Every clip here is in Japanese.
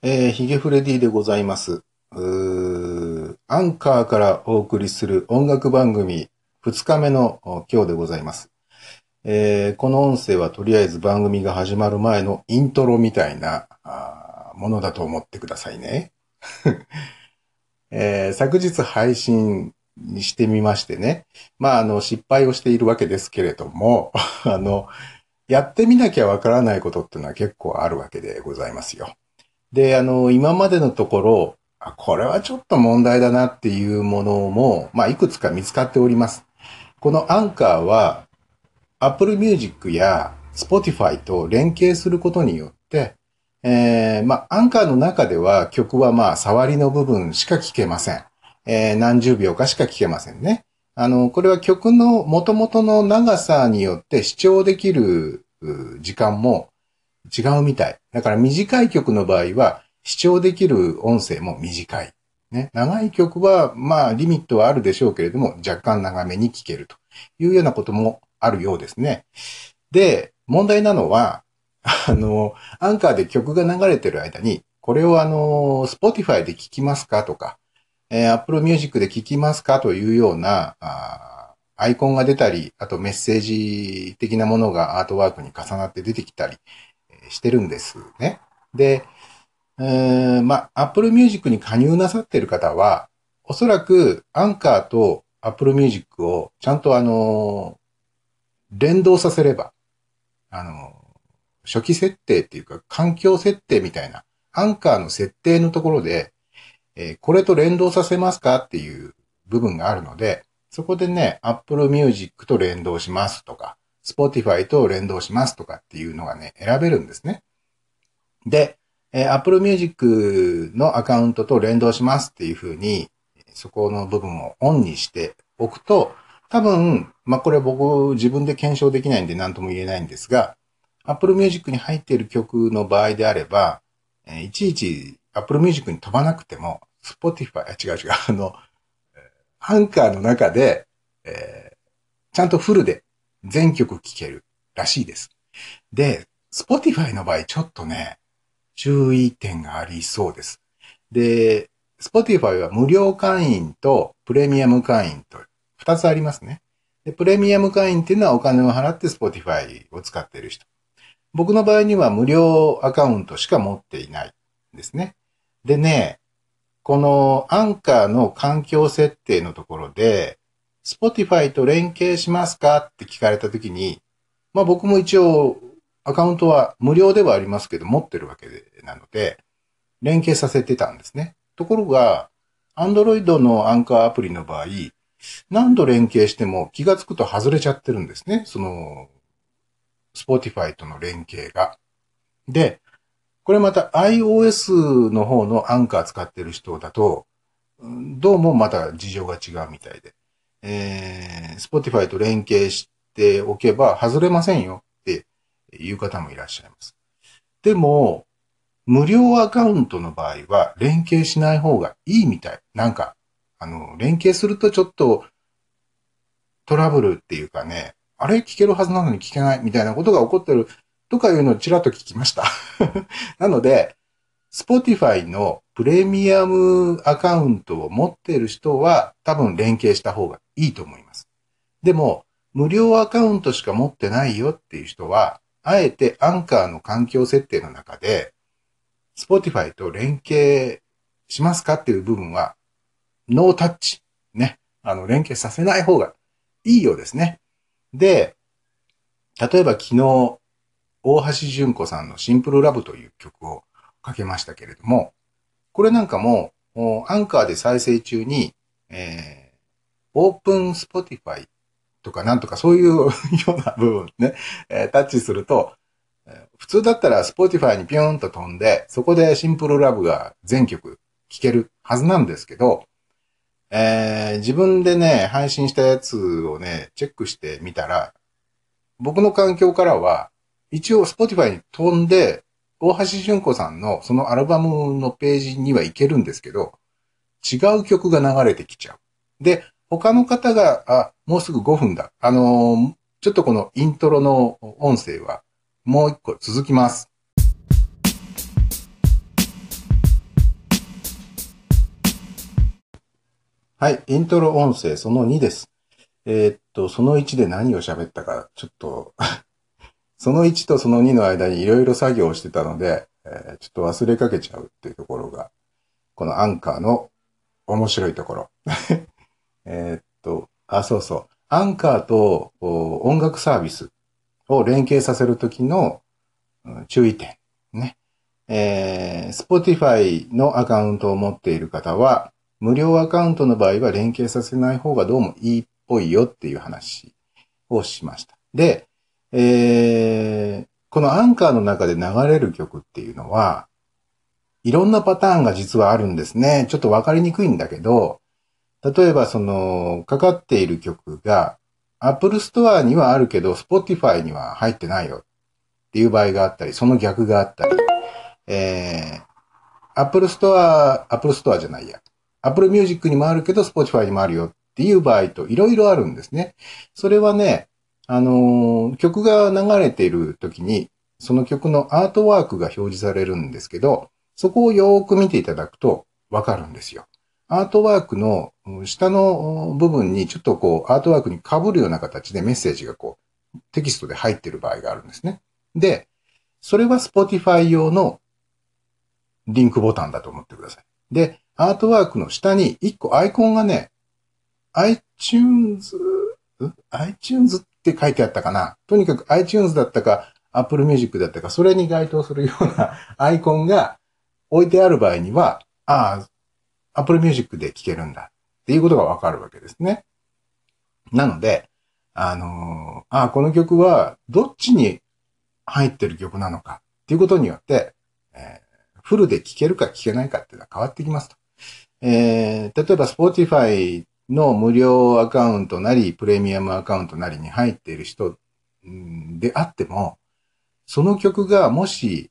えー、ヒゲフレディでございます。うーアンカーからお送りする音楽番組2日目の今日でございます。えーこの音声はとりあえず番組が始まる前のイントロみたいなものだと思ってくださいね。えー昨日配信にしてみましてね。まあ、あの、失敗をしているわけですけれども、あの、やってみなきゃわからないことっていうのは結構あるわけでございますよ。で、あの、今までのところ、これはちょっと問題だなっていうものも、まあ、いくつか見つかっております。このアンカーは、Apple Music や Spotify と連携することによって、えー、まあ、アンカーの中では曲はまあ、触りの部分しか聴けません。えー、何十秒かしか聴けませんね。あの、これは曲の元々の長さによって視聴できる時間も違うみたい。だから短い曲の場合は視聴できる音声も短い。ね、長い曲はまあリミットはあるでしょうけれども若干長めに聴けるというようなこともあるようですね。で、問題なのは、あの、アンカーで曲が流れてる間に、これをあの、Spotify で聴きますかとか、えー Apple Music で聴きますかというような、アイコンが出たり、あとメッセージ的なものがアートワークに重なって出てきたりしてるんですね。で、えーまあ、Apple Music に加入なさってる方は、おそらくアンカーと Apple Music をちゃんとあの、連動させれば、あの、初期設定っていうか環境設定みたいな、アンカーの設定のところで、えーこれと連動させますかっていう部分があるので、そこでね、Apple Music と連動しますとか、Spotify と連動しますとかっていうのがね、選べるんですね。で、えー Apple Music のアカウントと連動しますっていう風に、そこの部分をオンにしておくと、多分、まあ、これ僕自分で検証できないんで何とも言えないんですが、Apple Music に入っている曲の場合であれば、えーいちいち Apple Music に飛ばなくても、Spotify、あ違う違う、あの、えーアンカーの中で、えーちゃんとフルで全曲聴けるらしいです。で、Spotify の場合ちょっとね、注意点がありそうです。で、Spotify は無料会員とプレミアム会員と2つありますね。で、プレミアム会員っていうのはお金を払って Spotify を使っている人。僕の場合には無料アカウントしか持っていないんですね。でね、このアンカーの環境設定のところで、Spotify と連携しますかって聞かれたときに、まあ僕も一応アカウントは無料ではありますけど持ってるわけなので、連携させてたんですね。ところが、Android のアンカーアプリの場合、何度連携しても気がつくと外れちゃってるんですね。その、Spotify との連携が。で、これまた iOS の方のアンカー使ってる人だと、どうもまた事情が違うみたいで、えー、Spotify と連携しておけば外れませんよっていう方もいらっしゃいます。でも、無料アカウントの場合は連携しない方がいいみたい。なんか、あの、連携するとちょっとトラブルっていうかね、あれ聞けるはずなのに聞けないみたいなことが起こってるとかいうのをちらっと聞きました。なので、Spotify のプレミアムアカウントを持っている人は多分連携した方がいいと思います。でも、無料アカウントしか持ってないよっていう人は、あえてアンカーの環境設定の中で、Spotify と連携しますかっていう部分は、ノータッチ。ね。あの、連携させない方がいいようですね。で、例えば昨日、大橋純子さんのシンプルラブという曲をかけましたけれども、これなんかも、アンカーで再生中に、えー、 Open Spotify とかなんとかそういう ような部分ね、えータッチすると、普通だったら Spotify にピューンと飛んで、そこでシンプルラブが全曲聴けるはずなんですけど、えー自分でね、配信したやつをね、チェックしてみたら、僕の環境からは、一応 Spotify に飛んで、大橋純子さんのそのアルバムのページには行けるんですけど、違う曲が流れてきちゃう。で、他の方が、あ、もうすぐ5分だ。あのちょっとこのイントロの音声はもう一個続きます。はい、イントロ音声その2です。えー、っと、その1で何を喋ったか、ちょっとその1とその2の間にいろいろ作業をしてたので、えー、ちょっと忘れかけちゃうっていうところが、このアンカーの面白いところ。えっと、あ、そうそう。アンカーと音楽サービスを連携させるときの注意点。ね。えー、Spotify のアカウントを持っている方は、無料アカウントの場合は連携させない方がどうもいいっぽいよっていう話をしました。で、えー、このアンカーの中で流れる曲っていうのは、いろんなパターンが実はあるんですね。ちょっとわかりにくいんだけど、例えばその、かかっている曲が、Apple Store にはあるけど、Spotify には入ってないよっていう場合があったり、その逆があったり、えー、Apple Store、Apple Store じゃないや。Apple Music にもあるけど、Spotify にもあるよっていう場合といろいろあるんですね。それはね、あの、曲が流れている時に、その曲のアートワークが表示されるんですけど、そこをよーく見ていただくとわかるんですよ。アートワークの下の部分にちょっとこうアートワークに被るような形でメッセージがこうテキストで入ってる場合があるんですね。で、それは Spotify 用のリンクボタンだと思ってください。で、アートワークの下に一個アイコンがね、iTunes、iTunes って書いてあったかな。とにかく iTunes だったか Apple Music だったか、それに該当するようなアイコンが置いてある場合には、ああ、Apple Music で聴けるんだっていうことがわかるわけですね。なので、あのー、ああ、この曲はどっちに入ってる曲なのかっていうことによって、えー、フルで聴けるか聴けないかっていうのは変わってきますと。えー、例えば Spotify の無料アカウントなり、プレミアムアカウントなりに入っている人であっても、その曲がもし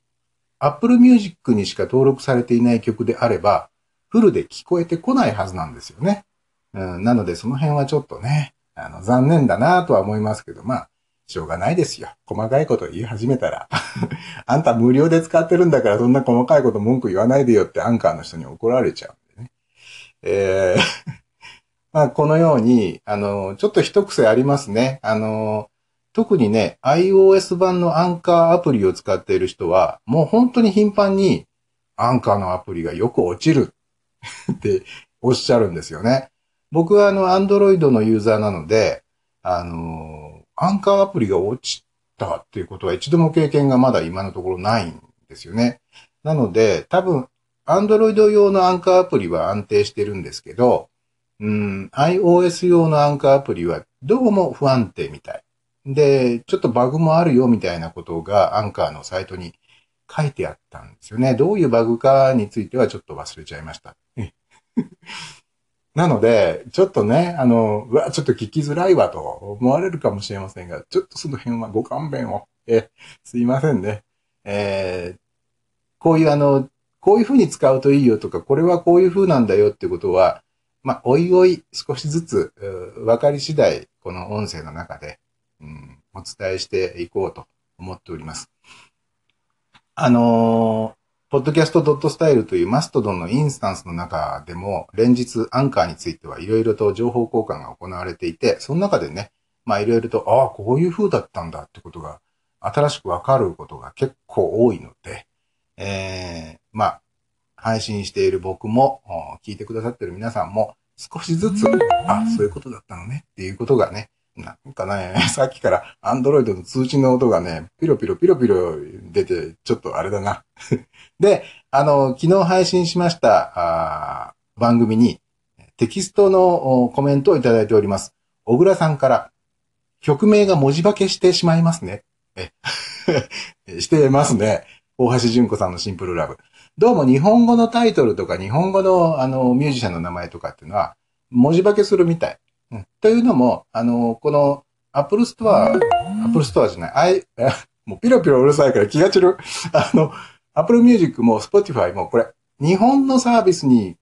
Apple Music にしか登録されていない曲であれば、フルで聞こえてこないはずなんですよね。うん、なのでその辺はちょっとね、あの、残念だなとは思いますけど、まあ、しょうがないですよ。細かいこと言い始めたら。あんた無料で使ってるんだからそんな細かいこと文句言わないでよってアンカーの人に怒られちゃうんでね。えーまあ、このように、あの、ちょっと一癖ありますね。あの、特にね、iOS 版のアンカーアプリを使っている人は、もう本当に頻繁にアンカーのアプリがよく落ちる っておっしゃるんですよね。僕はあの、Android のユーザーなので、あの、アンカーアプリが落ちたっていうことは一度も経験がまだ今のところないんですよね。なので、多分、Android 用のアンカーアプリは安定してるんですけど、うん、iOS 用のアンカーアプリはどうも不安定みたい。で、ちょっとバグもあるよみたいなことがアンカーのサイトに書いてあったんですよね。どういうバグかについてはちょっと忘れちゃいました。なので、ちょっとね、あの、うわ、ちょっと聞きづらいわと思われるかもしれませんが、ちょっとその辺はご勘弁を。え、すいませんね。えー、こういうあの、こういう風に使うといいよとか、これはこういう風なんだよってことは、まあ、おいおい少しずつ、分かり次第、この音声の中で、うん、お伝えしていこうと思っております。あのー、ポッドキャストドットスタイルというマストドンのインスタンスの中でも、連日アンカーについてはいろいろと情報交換が行われていて、その中でね、まあいろいろと、ああ、こういう風だったんだってことが、新しくわかることが結構多いので、えー、まあ、配信している僕も、聞いてくださってる皆さんも、少しずつ、あ、そういうことだったのねっていうことがね、なんかね、さっきからアンドロイドの通知の音がね、ピロピロピロピロ出て、ちょっとあれだな。で、あの、昨日配信しましたあ番組にテキストのコメントをいただいております。小倉さんから、曲名が文字化けしてしまいますね。え、してますね。大橋純子さんのシンプルラブ。どうも日本語のタイトルとか日本語のあのミュージシャンの名前とかっていうのは文字化けするみたい。うん、というのも、あの、このアップルストア、アップルストアじゃない、あい、もうピロピロうるさいから気が散る。あの、アップルミュージックもスポティファイもこれ、日本のサービスに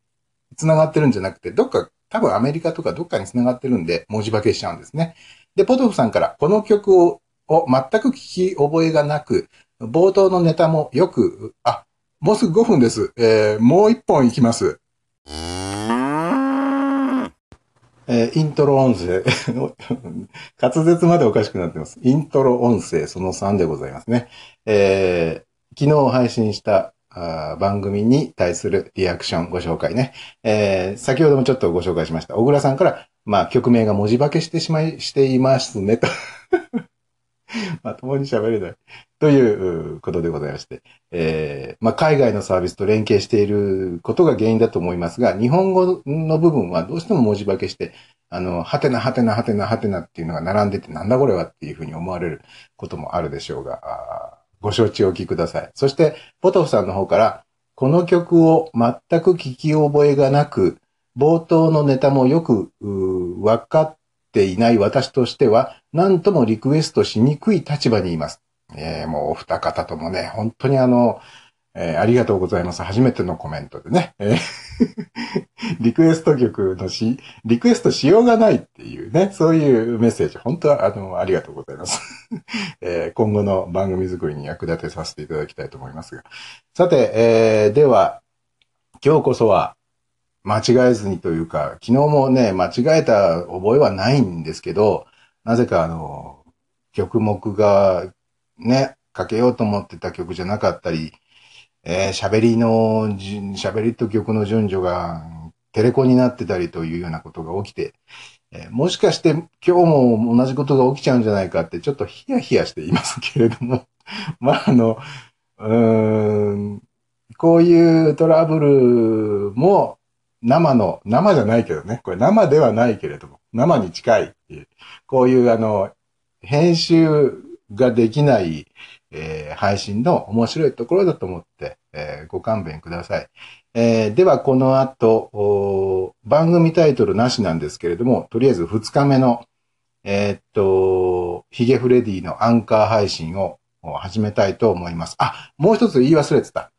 繋がってるんじゃなくて、どっか、多分アメリカとかどっかに繋がってるんで文字化けしちゃうんですね。で、ポトフさんからこの曲をを全く聞き覚えがなく、冒頭のネタもよく、あ、もうすぐ5分です。えー、もう1本いきます。えーイントロ音声、滑舌までおかしくなってます。イントロ音声その3でございますね。えー昨日配信したあ番組に対するリアクションご紹介ね。えー先ほどもちょっとご紹介しました。小倉さんから、まあ、曲名が文字化けしてしまい、していますね、と。まともに喋れない。ということでございまして。えーまあ、海外のサービスと連携していることが原因だと思いますが、日本語の部分はどうしても文字化けして、あの、はてなはてなはてなはてなっていうのが並んでて、なんだこれはっていうふうに思われることもあるでしょうが、ご承知おきください。そして、ポトフさんの方から、この曲を全く聞き覚えがなく、冒頭のネタもよくうー分かっていない私としては、何ともリクエストしにくい立場にいます。えーもうお二方ともね、本当にあの、えーありがとうございます。初めてのコメントでね。えー リクエスト曲のし、リクエストしようがないっていうね、そういうメッセージ、本当はあの、ありがとうございます。えー今後の番組作りに役立てさせていただきたいと思いますが。さて、えーでは、今日こそは、間違えずにというか、昨日もね、間違えた覚えはないんですけど、なぜかあの、曲目がね、かけようと思ってた曲じゃなかったり、えー喋りの、喋りと曲の順序がテレコになってたりというようなことが起きて、えーもしかして今日も同じことが起きちゃうんじゃないかってちょっとヒヤヒヤしていますけれども、まああの、うん、こういうトラブルも生の、生じゃないけどね、これ生ではないけれども、生に近いっていう、こういうあの、編集ができない、えー配信の面白いところだと思って、えーご勘弁ください。えーでは、この後、番組タイトルなしなんですけれども、とりあえず2日目の、えーっと、ヒゲフレディのアンカー配信を始めたいと思います。あ、もう一つ言い忘れてた。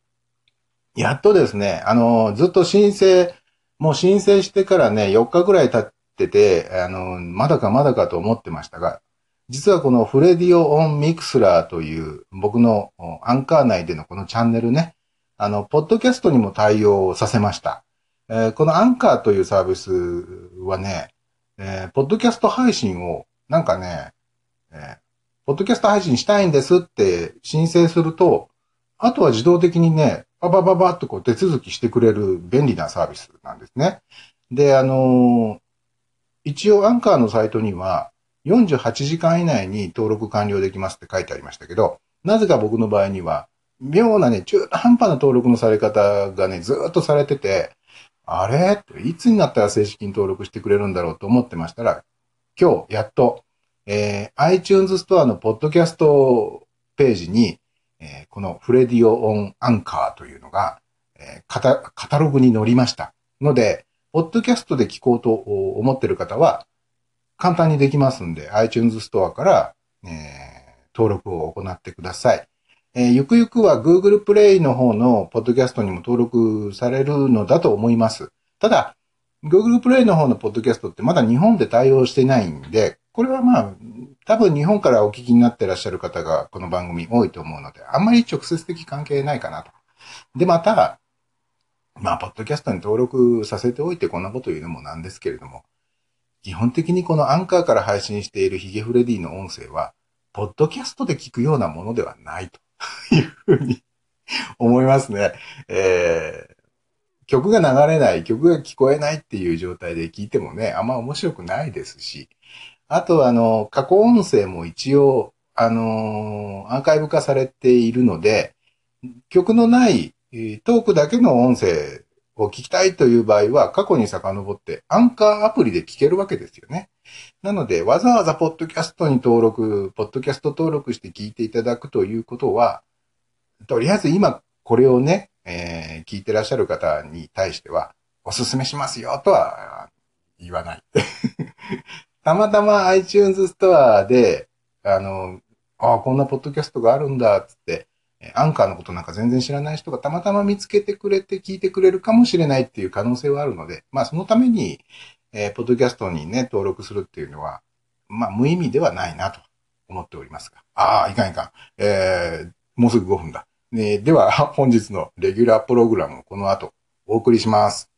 やっとですね、あの、ずっと申請、もう申請してからね、4日ぐらい経ってて、あの、まだかまだかと思ってましたが、実はこのフレディオ on Mixlr という僕のアンカー内でのこのチャンネルね、あの、ポッドキャストにも対応させました。えーこのアンカーというサービスはね、えーポッドキャスト配信を、なんかね、えーポッドキャスト配信したいんですって申請すると、あとは自動的にね、ババババッとこう手続きしてくれる便利なサービスなんですね。で、あの一応アンカーのサイトには、48時間以内に登録完了できますって書いてありましたけど、なぜか僕の場合には、妙なね、中途半端な登録のされ方がね、ずっとされてて、あれ？いつになったら正式に登録してくれるんだろうと思ってましたら、今日、やっと、えー iTunes ストアのポッドキャストページに、えーこのフレディオオンアンカーというのが、えーカタカタログに載りました。ので、ポッドキャストで聞こうと思っている方は、簡単にできますんで、iTunes ストアから、えー登録を行ってください。えーゆくゆくは Google プレイの方のポッドキャストにも登録されるのだと思います。ただ、Google プレイの方のポッドキャストってまだ日本で対応してないんで、これはまあ、多分日本からお聞きになってらっしゃる方がこの番組多いと思うので、あんまり直接的関係ないかなと。で、また、まあ、ポッドキャストに登録させておいてこんなこと言うのもなんですけれども、基本的にこのアンカーから配信しているヒゲフレディの音声は、ポッドキャストで聞くようなものではないというふうに思いますね。えー曲が流れない、曲が聞こえないっていう状態で聞いてもね、あんま面白くないですし、あとあの、過去音声も一応、あのアーカイブ化されているので、曲のない、トークだけの音声を聞きたいという場合は、過去に遡って、アンカーアプリで聞けるわけですよね。なので、わざわざポッドキャストに登録、ポッドキャスト登録して聞いていただくということは、とりあえず今これをね、えー聞いてらっしゃる方に対しては、おすすめしますよとは言わない。たまたま iTunes ストアで、あの、ああ、こんなポッドキャストがあるんだ、つって、アンカーのことなんか全然知らない人がたまたま見つけてくれて聞いてくれるかもしれないっていう可能性はあるので、まあそのために、えーポッドキャストにね、登録するっていうのは、まあ無意味ではないなと思っておりますが。ああ、いかんいかん。えーもうすぐ5分だ。ね、では、本日のレギュラープログラムをこの後お送りします。